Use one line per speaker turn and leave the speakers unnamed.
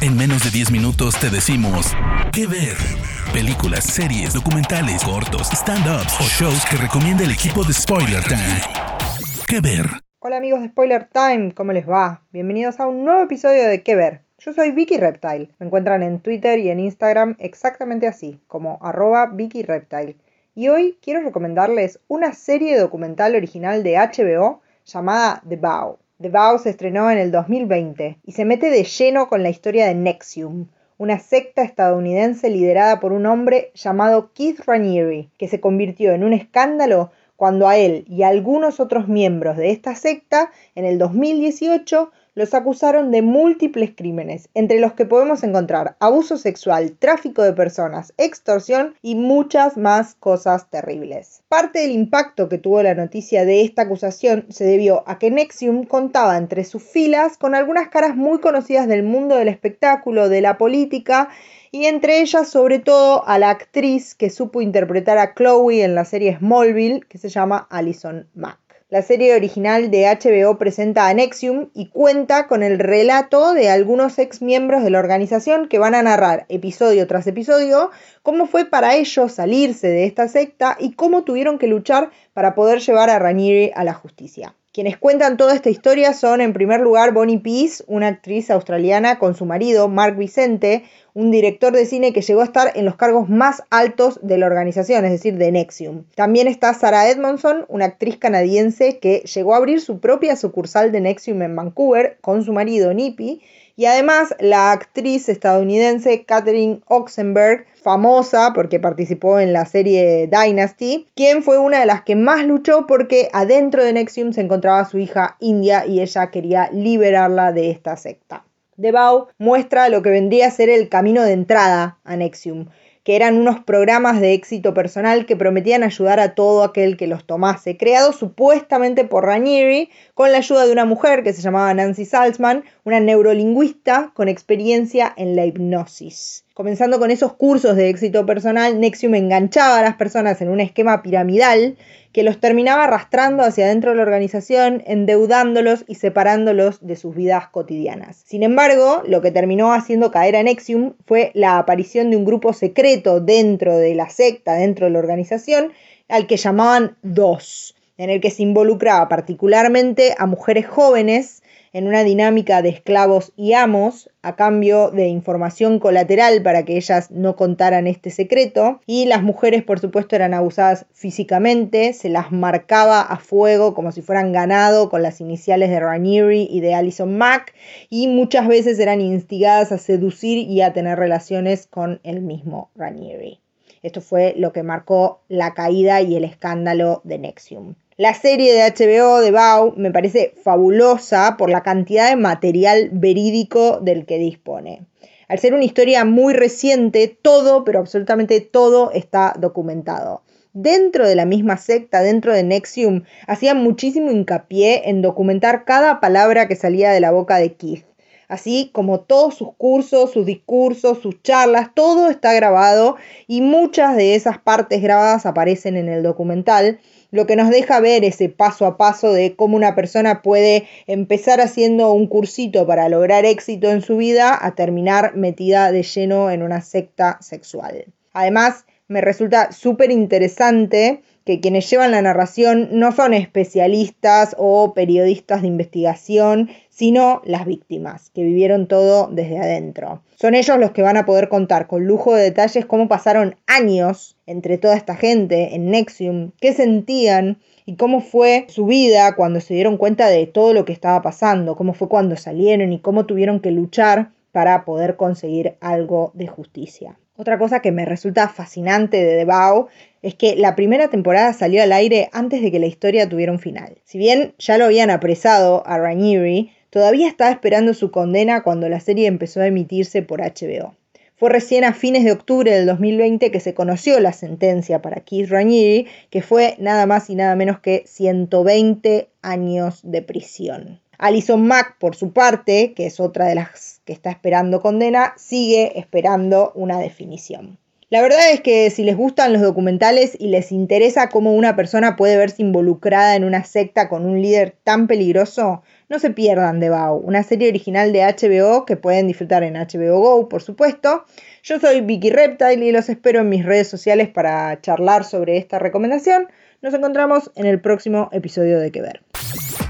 En menos de 10 minutos te decimos qué ver. Películas, series, documentales, cortos, stand-ups o shows que recomienda el equipo de Spoiler Time. ¿Qué ver?
Hola amigos de Spoiler Time, ¿cómo les va? Bienvenidos a un nuevo episodio de ¿Qué ver? Yo soy Vicky Reptile. Me encuentran en Twitter y en Instagram exactamente así, como arroba Vicky Reptile. Y hoy quiero recomendarles una serie documental original de HBO llamada The Bow. The Vow se estrenó en el 2020 y se mete de lleno con la historia de Nexium, una secta estadounidense liderada por un hombre llamado Keith Raniere, que se convirtió en un escándalo cuando a él y a algunos otros miembros de esta secta en el 2018 los acusaron de múltiples crímenes, entre los que podemos encontrar abuso sexual, tráfico de personas, extorsión y muchas más cosas terribles. Parte del impacto que tuvo la noticia de esta acusación se debió a que Nexium contaba entre sus filas con algunas caras muy conocidas del mundo del espectáculo, de la política y entre ellas sobre todo a la actriz que supo interpretar a Chloe en la serie Smallville que se llama Alison Mack. La serie original de HBO presenta a Nexium y cuenta con el relato de algunos ex miembros de la organización que van a narrar episodio tras episodio cómo fue para ellos salirse de esta secta y cómo tuvieron que luchar para poder llevar a Ranieri a la justicia. Quienes cuentan toda esta historia son en primer lugar Bonnie Peace, una actriz australiana con su marido Mark Vicente, un director de cine que llegó a estar en los cargos más altos de la organización, es decir, de Nexium. También está Sarah Edmondson, una actriz canadiense que llegó a abrir su propia sucursal de Nexium en Vancouver con su marido Nippy. Y además la actriz estadounidense Catherine Oxenberg, famosa porque participó en la serie Dynasty, quien fue una de las que más luchó porque adentro de Nexium se encontraba su hija India y ella quería liberarla de esta secta. Debau muestra lo que vendría a ser el camino de entrada a Nexium, que eran unos programas de éxito personal que prometían ayudar a todo aquel que los tomase, creados supuestamente por Ranieri con la ayuda de una mujer que se llamaba Nancy Salzman, una neurolingüista con experiencia en la hipnosis. Comenzando con esos cursos de éxito personal, Nexium enganchaba a las personas en un esquema piramidal que los terminaba arrastrando hacia adentro de la organización, endeudándolos y separándolos de sus vidas cotidianas. Sin embargo, lo que terminó haciendo caer a Nexium fue la aparición de un grupo secreto dentro de la secta, dentro de la organización, al que llamaban Dos, en el que se involucraba particularmente a mujeres jóvenes en una dinámica de esclavos y amos a cambio de información colateral para que ellas no contaran este secreto y las mujeres por supuesto eran abusadas físicamente, se las marcaba a fuego como si fueran ganado con las iniciales de Ranieri y de Alison Mack y muchas veces eran instigadas a seducir y a tener relaciones con el mismo Ranieri. Esto fue lo que marcó la caída y el escándalo de Nexium. La serie de HBO de Bau me parece fabulosa por la cantidad de material verídico del que dispone. Al ser una historia muy reciente, todo, pero absolutamente todo está documentado. Dentro de la misma secta, dentro de Nexium, hacían muchísimo hincapié en documentar cada palabra que salía de la boca de Keith. Así como todos sus cursos, sus discursos, sus charlas, todo está grabado y muchas de esas partes grabadas aparecen en el documental lo que nos deja ver ese paso a paso de cómo una persona puede empezar haciendo un cursito para lograr éxito en su vida a terminar metida de lleno en una secta sexual. Además, me resulta súper interesante que quienes llevan la narración no son especialistas o periodistas de investigación, sino las víctimas, que vivieron todo desde adentro. Son ellos los que van a poder contar con lujo de detalles cómo pasaron años entre toda esta gente en Nexium, qué sentían y cómo fue su vida cuando se dieron cuenta de todo lo que estaba pasando, cómo fue cuando salieron y cómo tuvieron que luchar para poder conseguir algo de justicia. Otra cosa que me resulta fascinante de The Bow es que la primera temporada salió al aire antes de que la historia tuviera un final. Si bien ya lo habían apresado a Ranieri, todavía estaba esperando su condena cuando la serie empezó a emitirse por HBO. Fue recién a fines de octubre del 2020 que se conoció la sentencia para Keith Ranieri, que fue nada más y nada menos que 120 años de prisión. Alison Mack, por su parte, que es otra de las que está esperando condena, sigue esperando una definición. La verdad es que si les gustan los documentales y les interesa cómo una persona puede verse involucrada en una secta con un líder tan peligroso, no se pierdan de Bao, una serie original de HBO que pueden disfrutar en HBO Go, por supuesto. Yo soy Vicky Reptile y los espero en mis redes sociales para charlar sobre esta recomendación. Nos encontramos en el próximo episodio de Que Ver.